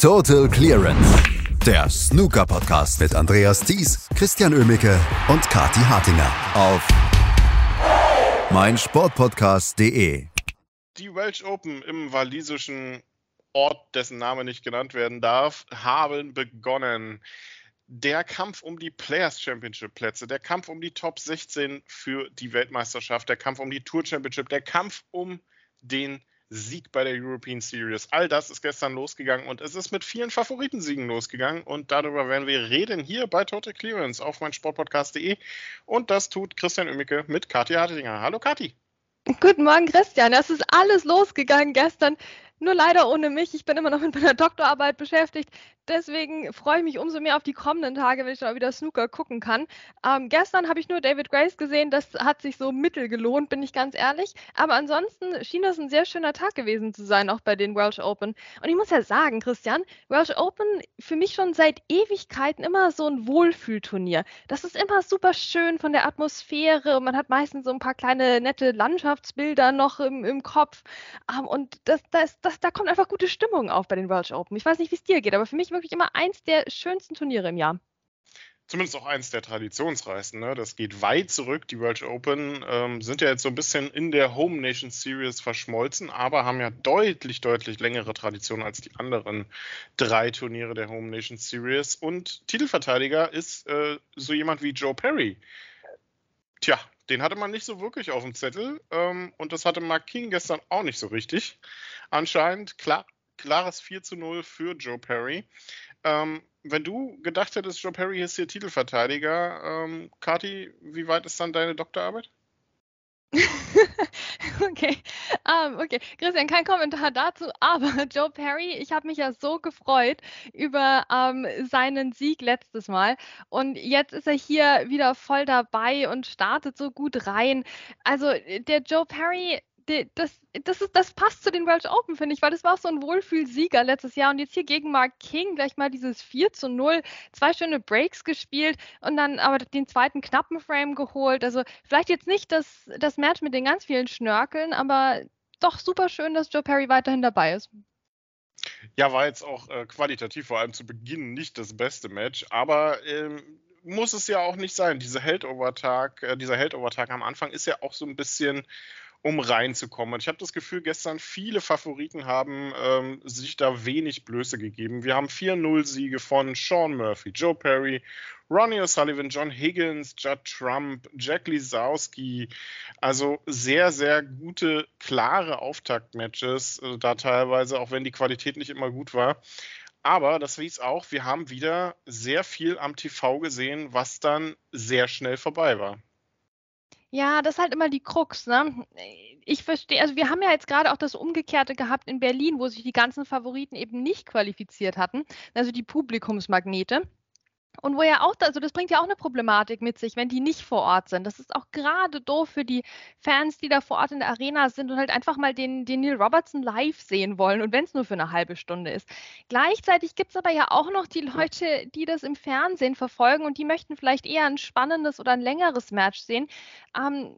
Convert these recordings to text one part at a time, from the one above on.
Total Clearance. Der Snooker-Podcast mit Andreas Thies, Christian Ömicke und Kati Hartinger auf meinsportpodcast.de. Die Welsh Open im walisischen Ort, dessen Name nicht genannt werden darf, haben begonnen. Der Kampf um die Players Championship Plätze, der Kampf um die Top 16 für die Weltmeisterschaft, der Kampf um die Tour Championship, der Kampf um den Sieg bei der European Series. All das ist gestern losgegangen und es ist mit vielen Favoritensiegen losgegangen und darüber werden wir reden hier bei Total Clearance auf meinsportpodcast.de und das tut Christian Oemmicke mit Kathi Hartinger. Hallo Kathi. Guten Morgen Christian, das ist alles losgegangen gestern. Nur leider ohne mich. Ich bin immer noch mit meiner Doktorarbeit beschäftigt deswegen freue ich mich umso mehr auf die kommenden Tage, wenn ich da wieder Snooker gucken kann. Ähm, gestern habe ich nur David Grace gesehen, das hat sich so mittel gelohnt, bin ich ganz ehrlich. Aber ansonsten schien das ein sehr schöner Tag gewesen zu sein, auch bei den Welsh Open. Und ich muss ja sagen, Christian, Welsh Open für mich schon seit Ewigkeiten immer so ein Wohlfühlturnier. Das ist immer super schön von der Atmosphäre und man hat meistens so ein paar kleine nette Landschaftsbilder noch im, im Kopf. Ähm, und das, das, das, da kommt einfach gute Stimmung auf bei den Welsh Open. Ich weiß nicht, wie es dir geht, aber für mich wirklich immer eins der schönsten Turniere im Jahr. Zumindest auch eins der traditionsreichsten. Ne? Das geht weit zurück. Die World Open ähm, sind ja jetzt so ein bisschen in der Home Nation Series verschmolzen, aber haben ja deutlich, deutlich längere Tradition als die anderen drei Turniere der Home Nation Series. Und Titelverteidiger ist äh, so jemand wie Joe Perry. Tja, den hatte man nicht so wirklich auf dem Zettel. Ähm, und das hatte Mark King gestern auch nicht so richtig. Anscheinend, klar, klares 4 zu 0 für Joe Perry. Ähm, wenn du gedacht hättest, Joe Perry ist hier Titelverteidiger, ähm, Kati, wie weit ist dann deine Doktorarbeit? okay, um, okay. Christian, kein Kommentar dazu, aber Joe Perry, ich habe mich ja so gefreut über um, seinen Sieg letztes Mal und jetzt ist er hier wieder voll dabei und startet so gut rein. Also der Joe Perry, das, das, ist, das passt zu den Welsh Open, finde ich, weil das war so ein Wohlfühlsieger letztes Jahr und jetzt hier gegen Mark King gleich mal dieses 4 zu 0, zwei schöne Breaks gespielt und dann aber den zweiten knappen Frame geholt. Also vielleicht jetzt nicht das, das Match mit den ganz vielen Schnörkeln, aber doch super schön, dass Joe Perry weiterhin dabei ist. Ja, war jetzt auch äh, qualitativ vor allem zu Beginn nicht das beste Match, aber ähm, muss es ja auch nicht sein. Diese Heldover-Tag, äh, dieser Heldover-Tag am Anfang ist ja auch so ein bisschen um reinzukommen. Und ich habe das Gefühl, gestern viele Favoriten haben ähm, sich da wenig Blöße gegeben. Wir haben 4-0-Siege von Sean Murphy, Joe Perry, Ronnie O'Sullivan, John Higgins, Judd Trump, Jack Lisowski. Also sehr, sehr gute, klare Auftaktmatches, äh, da teilweise, auch wenn die Qualität nicht immer gut war. Aber das hieß auch, wir haben wieder sehr viel am TV gesehen, was dann sehr schnell vorbei war. Ja, das ist halt immer die Krux, ne? Ich verstehe, also wir haben ja jetzt gerade auch das Umgekehrte gehabt in Berlin, wo sich die ganzen Favoriten eben nicht qualifiziert hatten, also die Publikumsmagnete. Und wo ja auch, also das bringt ja auch eine Problematik mit sich, wenn die nicht vor Ort sind. Das ist auch gerade doof für die Fans, die da vor Ort in der Arena sind und halt einfach mal den, den Neil Robertson live sehen wollen und wenn es nur für eine halbe Stunde ist. Gleichzeitig gibt es aber ja auch noch die Leute, die das im Fernsehen verfolgen und die möchten vielleicht eher ein spannendes oder ein längeres Match sehen. Ähm,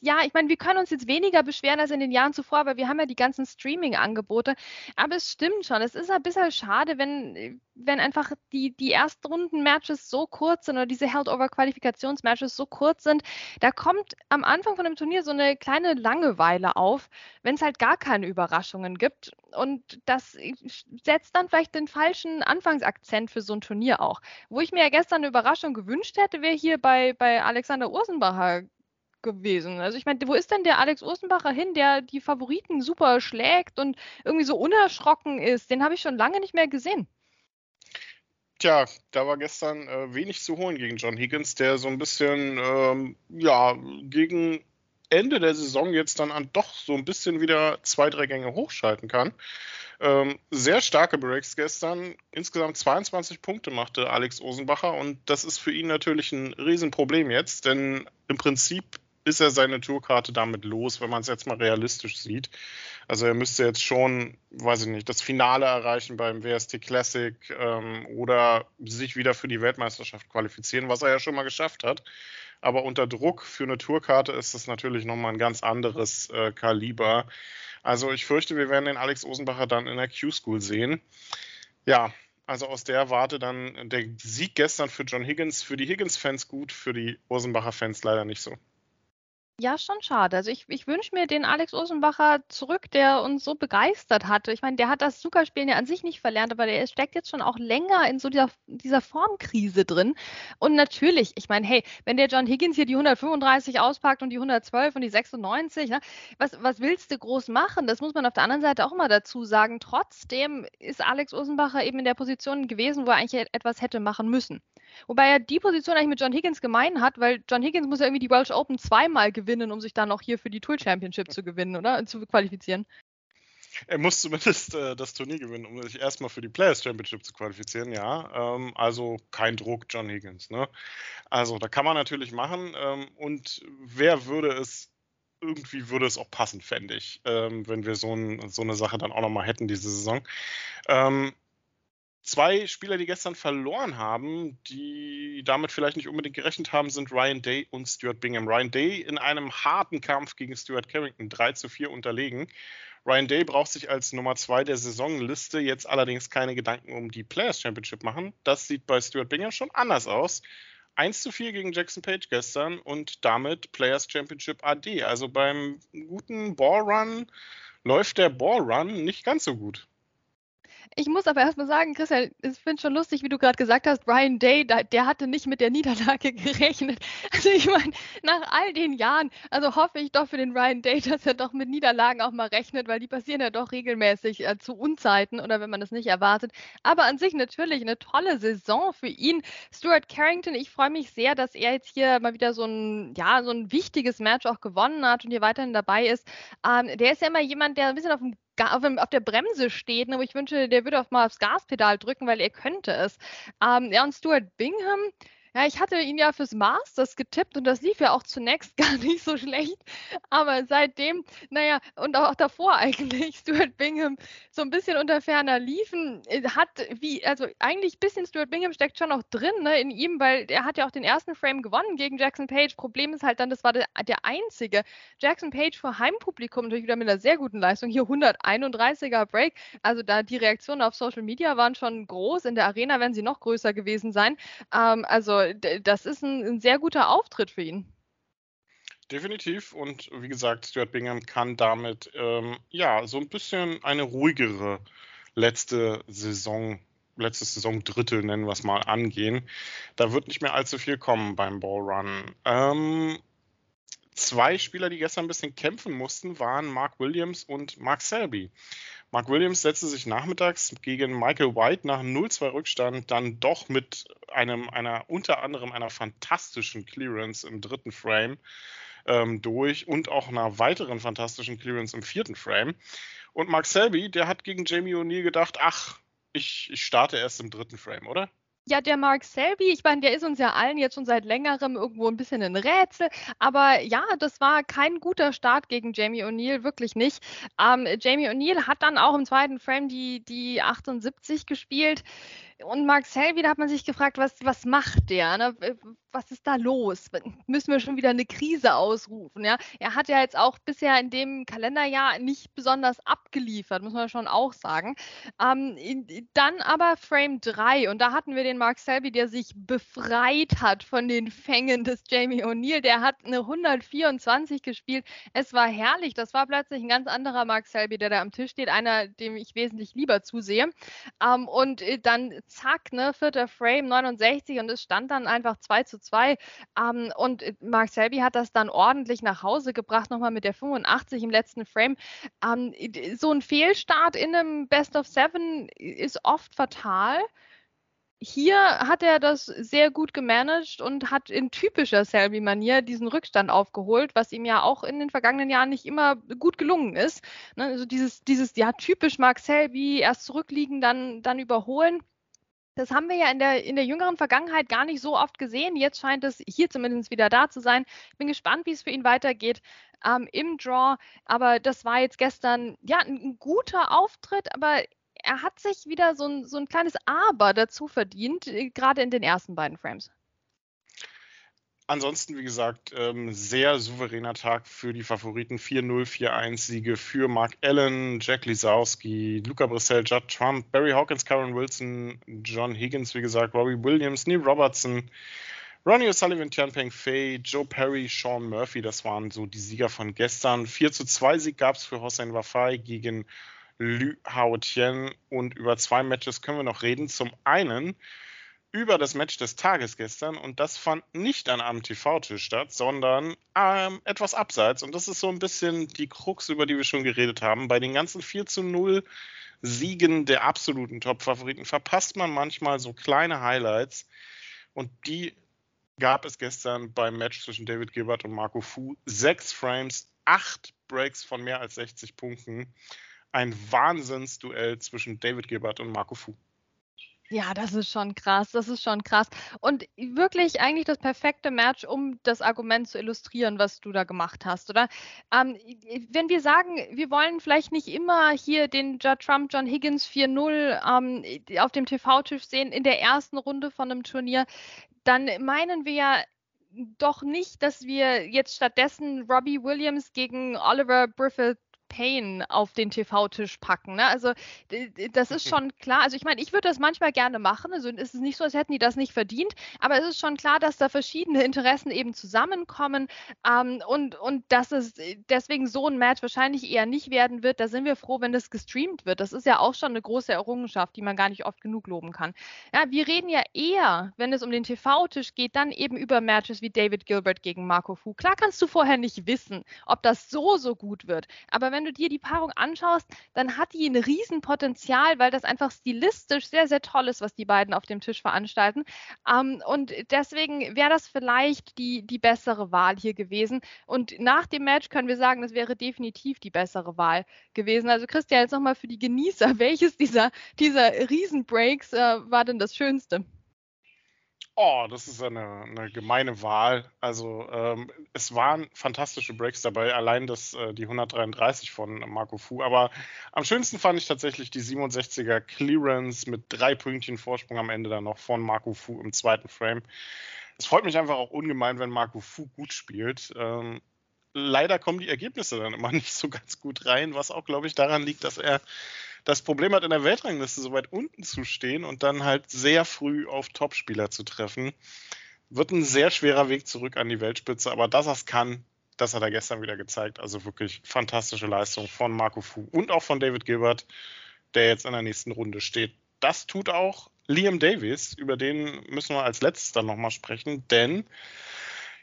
ja, ich meine, wir können uns jetzt weniger beschweren als in den Jahren zuvor, weil wir haben ja die ganzen Streaming-Angebote. Aber es stimmt schon, es ist ein bisschen schade, wenn, wenn einfach die, die ersten Runden Matches so kurz sind oder diese Held-Over-Qualifikationsmatches so kurz sind, da kommt am Anfang von dem Turnier so eine kleine Langeweile auf, wenn es halt gar keine Überraschungen gibt. Und das setzt dann vielleicht den falschen Anfangsakzent für so ein Turnier auch. Wo ich mir ja gestern eine Überraschung gewünscht hätte, wäre hier bei, bei Alexander Ursenbacher gewesen. Also ich meine, wo ist denn der Alex Ursenbacher hin, der die Favoriten super schlägt und irgendwie so unerschrocken ist? Den habe ich schon lange nicht mehr gesehen. Tja, da war gestern äh, wenig zu holen gegen John Higgins, der so ein bisschen, ähm, ja, gegen Ende der Saison jetzt dann an doch so ein bisschen wieder zwei, drei Gänge hochschalten kann. Ähm, sehr starke Breaks gestern. Insgesamt 22 Punkte machte Alex Osenbacher und das ist für ihn natürlich ein Riesenproblem jetzt, denn im Prinzip ist er seine Tourkarte damit los, wenn man es jetzt mal realistisch sieht. Also er müsste jetzt schon, weiß ich nicht, das Finale erreichen beim WST Classic ähm, oder sich wieder für die Weltmeisterschaft qualifizieren, was er ja schon mal geschafft hat. Aber unter Druck für eine Tourkarte ist das natürlich nochmal ein ganz anderes äh, Kaliber. Also ich fürchte, wir werden den Alex Osenbacher dann in der Q-School sehen. Ja, also aus der Warte dann der Sieg gestern für John Higgins, für die Higgins-Fans gut, für die Ursenbacher-Fans leider nicht so. Ja, schon schade. Also ich, ich wünsche mir den Alex Osenbacher zurück, der uns so begeistert hatte. Ich meine, der hat das Zuckerspielen ja an sich nicht verlernt, aber der steckt jetzt schon auch länger in so dieser, dieser Formkrise drin. Und natürlich, ich meine, hey, wenn der John Higgins hier die 135 auspackt und die 112 und die 96, ne, was, was willst du groß machen? Das muss man auf der anderen Seite auch mal dazu sagen. Trotzdem ist Alex Osenbacher eben in der Position gewesen, wo er eigentlich etwas hätte machen müssen. Wobei er die Position eigentlich mit John Higgins gemein hat, weil John Higgins muss ja irgendwie die Welsh Open zweimal gewinnen, um sich dann auch hier für die Tour Championship zu gewinnen, oder? Zu qualifizieren. Er muss zumindest äh, das Turnier gewinnen, um sich erstmal für die Players Championship zu qualifizieren, ja. Ähm, also kein Druck, John Higgins. Ne? Also da kann man natürlich machen. Ähm, und wer würde es, irgendwie würde es auch passen, fände ich, ähm, wenn wir so, ein, so, eine Sache dann auch nochmal hätten diese Saison. Ähm, Zwei Spieler, die gestern verloren haben, die damit vielleicht nicht unbedingt gerechnet haben, sind Ryan Day und Stuart Bingham. Ryan Day in einem harten Kampf gegen Stuart Carrington 3 zu 4 unterlegen. Ryan Day braucht sich als Nummer 2 der Saisonliste jetzt allerdings keine Gedanken um die Players Championship machen. Das sieht bei Stuart Bingham schon anders aus. 1 zu 4 gegen Jackson Page gestern und damit Players Championship AD. Also beim guten Ballrun läuft der Ballrun nicht ganz so gut. Ich muss aber erstmal sagen, Christian, ich finde schon lustig, wie du gerade gesagt hast, Ryan Day, der hatte nicht mit der Niederlage gerechnet. Also ich meine, nach all den Jahren, also hoffe ich doch für den Ryan Day, dass er doch mit Niederlagen auch mal rechnet, weil die passieren ja doch regelmäßig äh, zu Unzeiten oder wenn man das nicht erwartet. Aber an sich natürlich eine tolle Saison für ihn. Stuart Carrington, ich freue mich sehr, dass er jetzt hier mal wieder so ein, ja, so ein wichtiges Match auch gewonnen hat und hier weiterhin dabei ist. Ähm, der ist ja immer jemand, der ein bisschen auf dem auf, der Bremse steht, aber ich wünsche, der würde auch mal aufs Gaspedal drücken, weil er könnte es. Ähm, ja, und Stuart Bingham, ja, ich hatte ihn ja fürs Masters getippt und das lief ja auch zunächst gar nicht so schlecht. Aber seitdem, naja, und auch davor eigentlich, Stuart Bingham so ein bisschen unter ferner liefen, äh, hat wie, also eigentlich ein bisschen Stuart Bingham steckt schon noch drin ne, in ihm, weil er hat ja auch den ersten Frame gewonnen gegen Jackson Page. Problem ist halt dann, das war der, der einzige. Jackson Page vor Heimpublikum natürlich wieder mit einer sehr guten Leistung. Hier 131er Break. Also da die Reaktionen auf Social Media waren schon groß. In der Arena werden sie noch größer gewesen sein. Ähm, also das ist ein, ein sehr guter Auftritt für ihn. Definitiv. Und wie gesagt, Stuart Bingham kann damit ähm, ja so ein bisschen eine ruhigere letzte Saison, letztes Saisondrittel, nennen wir es mal, angehen. Da wird nicht mehr allzu viel kommen beim Ballrun. Ähm, zwei Spieler, die gestern ein bisschen kämpfen mussten, waren Mark Williams und Mark Selby. Mark Williams setzte sich nachmittags gegen Michael White nach 0-2 Rückstand dann doch mit einem, einer, unter anderem einer fantastischen Clearance im dritten Frame ähm, durch und auch einer weiteren fantastischen Clearance im vierten Frame. Und Mark Selby, der hat gegen Jamie O'Neill gedacht, ach, ich, ich starte erst im dritten Frame, oder? Ja, der Mark Selby, ich meine, der ist uns ja allen jetzt schon seit längerem irgendwo ein bisschen ein Rätsel. Aber ja, das war kein guter Start gegen Jamie O'Neill, wirklich nicht. Ähm, Jamie O'Neill hat dann auch im zweiten Frame die, die 78 gespielt. Und Selby, da hat man sich gefragt, was, was macht der? Ne? Was ist da los? Müssen wir schon wieder eine Krise ausrufen? Ja? Er hat ja jetzt auch bisher in dem Kalenderjahr nicht besonders abgeliefert, muss man schon auch sagen. Ähm, dann aber Frame 3 und da hatten wir den Mark Selby, der sich befreit hat von den Fängen des Jamie O'Neill. Der hat eine 124 gespielt. Es war herrlich. Das war plötzlich ein ganz anderer Mark Selby, der da am Tisch steht, einer, dem ich wesentlich lieber zusehe. Ähm, und äh, dann zack, ne, vierter Frame, 69 und es stand dann einfach 2 zu 2. Ähm, und äh, Mark Selby hat das dann ordentlich nach Hause gebracht, nochmal mit der 85 im letzten Frame. Ähm, so ein Fehlstart in einem Best of Seven ist oft fatal hier hat er das sehr gut gemanagt und hat in typischer Selby-Manier diesen Rückstand aufgeholt, was ihm ja auch in den vergangenen Jahren nicht immer gut gelungen ist. Ne, also dieses, dieses, ja, typisch Mark Selby, erst zurückliegen, dann, dann überholen. Das haben wir ja in der, in der jüngeren Vergangenheit gar nicht so oft gesehen. Jetzt scheint es hier zumindest wieder da zu sein. Ich bin gespannt, wie es für ihn weitergeht ähm, im Draw. Aber das war jetzt gestern ja ein, ein guter Auftritt, aber er hat sich wieder so ein, so ein kleines Aber dazu verdient, äh, gerade in den ersten beiden Frames. Ansonsten, wie gesagt, ähm, sehr souveräner Tag für die Favoriten. 4-0, 4-1-Siege für Mark Allen, Jack Lisowski, Luca Brissell, Judd Trump, Barry Hawkins, Karen Wilson, John Higgins, wie gesagt, Robbie Williams, Neil Robertson, Ronnie O'Sullivan, Tianpeng Fei, Joe Perry, Sean Murphy, das waren so die Sieger von gestern. 4 2 Sieg gab es für Hossein Wafai gegen Lü Hao Tian und über zwei Matches können wir noch reden. Zum einen über das Match des Tages gestern und das fand nicht an einem TV-Tisch statt, sondern ähm, etwas abseits. Und das ist so ein bisschen die Krux, über die wir schon geredet haben. Bei den ganzen 4 zu 0 Siegen der absoluten Top-Favoriten verpasst man manchmal so kleine Highlights. Und die gab es gestern beim Match zwischen David Gilbert und Marco Fu. Sechs Frames, acht Breaks von mehr als 60 Punkten. Ein Wahnsinnsduell zwischen David Gilbert und Marco Fu. Ja, das ist schon krass, das ist schon krass. Und wirklich eigentlich das perfekte Match, um das Argument zu illustrieren, was du da gemacht hast, oder? Ähm, wenn wir sagen, wir wollen vielleicht nicht immer hier den Trump, John Higgins 4-0 ähm, auf dem TV-Tisch sehen in der ersten Runde von einem Turnier, dann meinen wir ja doch nicht, dass wir jetzt stattdessen Robbie Williams gegen Oliver Griffith Pain auf den TV-Tisch packen. Ne? Also das ist schon klar. Also ich meine, ich würde das manchmal gerne machen. Also es ist nicht so, als hätten die das nicht verdient, aber es ist schon klar, dass da verschiedene Interessen eben zusammenkommen ähm, und, und dass es deswegen so ein Match wahrscheinlich eher nicht werden wird. Da sind wir froh, wenn das gestreamt wird. Das ist ja auch schon eine große Errungenschaft, die man gar nicht oft genug loben kann. Ja, wir reden ja eher, wenn es um den TV-Tisch geht, dann eben über Matches wie David Gilbert gegen Marco Fu. Klar kannst du vorher nicht wissen, ob das so, so gut wird. Aber wenn wenn du dir die Paarung anschaust, dann hat die ein Riesenpotenzial, weil das einfach stilistisch sehr, sehr toll ist, was die beiden auf dem Tisch veranstalten. Ähm, und deswegen wäre das vielleicht die, die bessere Wahl hier gewesen. Und nach dem Match können wir sagen, das wäre definitiv die bessere Wahl gewesen. Also Christian, jetzt nochmal für die Genießer, welches dieser, dieser Riesenbreaks äh, war denn das Schönste? Oh, das ist eine, eine gemeine Wahl. Also ähm, es waren fantastische Breaks dabei, allein das, äh, die 133 von Marco Fu. Aber am schönsten fand ich tatsächlich die 67er Clearance mit drei Pünktchen Vorsprung am Ende dann noch von Marco Fu im zweiten Frame. Es freut mich einfach auch ungemein, wenn Marco Fu gut spielt. Ähm, leider kommen die Ergebnisse dann immer nicht so ganz gut rein, was auch, glaube ich, daran liegt, dass er das Problem hat, in der Weltrangliste so weit unten zu stehen und dann halt sehr früh auf Topspieler zu treffen. Wird ein sehr schwerer Weg zurück an die Weltspitze, aber dass er es kann, das hat er gestern wieder gezeigt. Also wirklich fantastische Leistung von Marco Fu und auch von David Gilbert, der jetzt in der nächsten Runde steht. Das tut auch Liam Davis, über den müssen wir als letztes dann nochmal sprechen, denn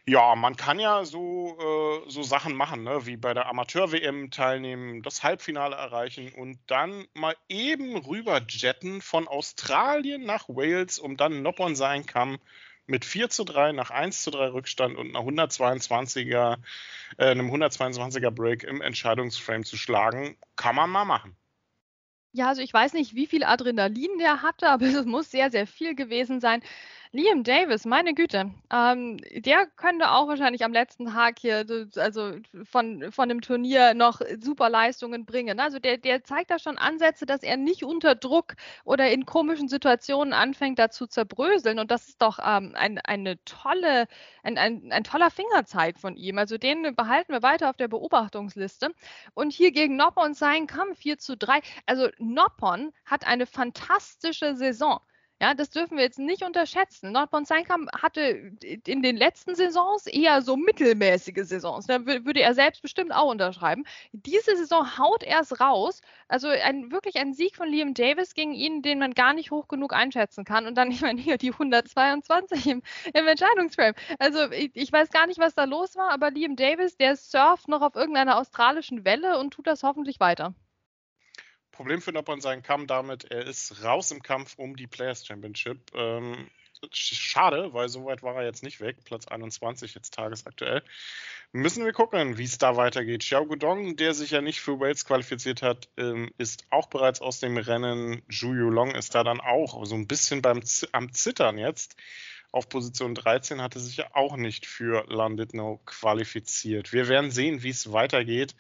ja, man kann ja so, äh, so Sachen machen, ne? wie bei der Amateur-WM teilnehmen, das Halbfinale erreichen und dann mal eben rüber jetten von Australien nach Wales, um dann Noppon sein kann mit 4 zu 3 nach 1 zu 3 Rückstand und einer 122er, äh, einem 122er Break im Entscheidungsframe zu schlagen, kann man mal machen. Ja, also ich weiß nicht, wie viel Adrenalin der hatte, aber es muss sehr, sehr viel gewesen sein. Liam Davis, meine Güte, ähm, der könnte auch wahrscheinlich am letzten Tag hier, also von, von dem Turnier noch super Leistungen bringen. Also der, der zeigt da schon Ansätze, dass er nicht unter Druck oder in komischen Situationen anfängt, da zu zerbröseln. Und das ist doch ähm, ein, eine tolle, ein, ein, ein toller Fingerzeig von ihm. Also den behalten wir weiter auf der Beobachtungsliste. Und hier gegen Noppon sein Kampf 4 zu 3. Also Noppon hat eine fantastische Saison. Ja, das dürfen wir jetzt nicht unterschätzen. Nordborn Seinkamp hatte in den letzten Saisons eher so mittelmäßige Saisons. Da würde er selbst bestimmt auch unterschreiben. Diese Saison haut er es raus. Also ein, wirklich ein Sieg von Liam Davis gegen ihn, den man gar nicht hoch genug einschätzen kann. Und dann, ich meine, hier die 122 im, im Entscheidungsframe. Also ich, ich weiß gar nicht, was da los war, aber Liam Davis, der surft noch auf irgendeiner australischen Welle und tut das hoffentlich weiter. Problem für Noppon sein Kampf damit, er ist raus im Kampf um die Players Championship. Ähm, schade, weil so weit war er jetzt nicht weg. Platz 21 jetzt tagesaktuell. Müssen wir gucken, wie es da weitergeht. Xiao Gudong, der sich ja nicht für Wales qualifiziert hat, ähm, ist auch bereits aus dem Rennen. Zhu Yulong ist da dann auch so ein bisschen beim Z am Zittern jetzt. Auf Position 13 hatte sich ja auch nicht für Landitno qualifiziert. Wir werden sehen, wie es weitergeht.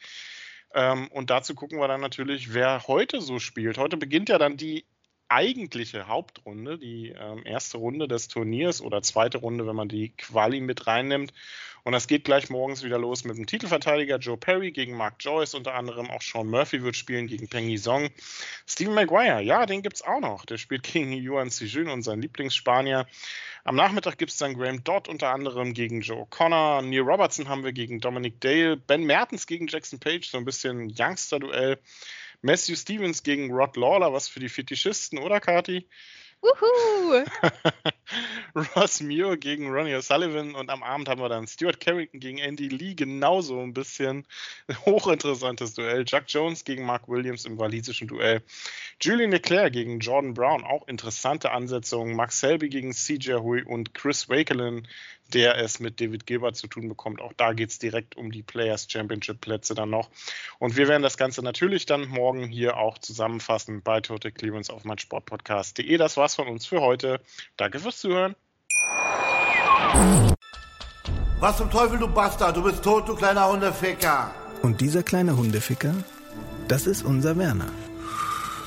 Ähm, und dazu gucken wir dann natürlich, wer heute so spielt. Heute beginnt ja dann die eigentliche Hauptrunde, die ähm, erste Runde des Turniers oder zweite Runde, wenn man die Quali mit reinnimmt. Und das geht gleich morgens wieder los mit dem Titelverteidiger Joe Perry gegen Mark Joyce, unter anderem auch Sean Murphy wird spielen gegen Peng Song. Steven Maguire, ja, den gibt es auch noch. Der spielt gegen Yuan Sijun, unseren Lieblingsspanier. Am Nachmittag gibt es dann Graham Dodd unter anderem gegen Joe Connor. Neil Robertson haben wir gegen Dominic Dale. Ben Mertens gegen Jackson Page, so ein bisschen Youngster-Duell. Matthew Stevens gegen Rod Lawler, was für die Fetischisten, oder Kati? Wuhu! Ross Muir gegen Ronnie O'Sullivan und am Abend haben wir dann Stuart Carrington gegen Andy Lee, genauso ein bisschen hochinteressantes Duell. Chuck Jones gegen Mark Williams im walisischen Duell. Julian Leclerc gegen Jordan Brown, auch interessante Ansetzungen. Max Selby gegen CJ Hui und Chris Wakelin, der es mit David Gilbert zu tun bekommt. Auch da geht es direkt um die Players Championship Plätze dann noch. Und wir werden das Ganze natürlich dann morgen hier auch zusammenfassen bei Total Clearance auf meinsportpodcast.de. Das war's von uns für heute. Danke fürs Zuhören. Was zum Teufel, du Bastard? Du bist tot, du kleiner Hundeficker. Und dieser kleine Hundeficker, das ist unser Werner.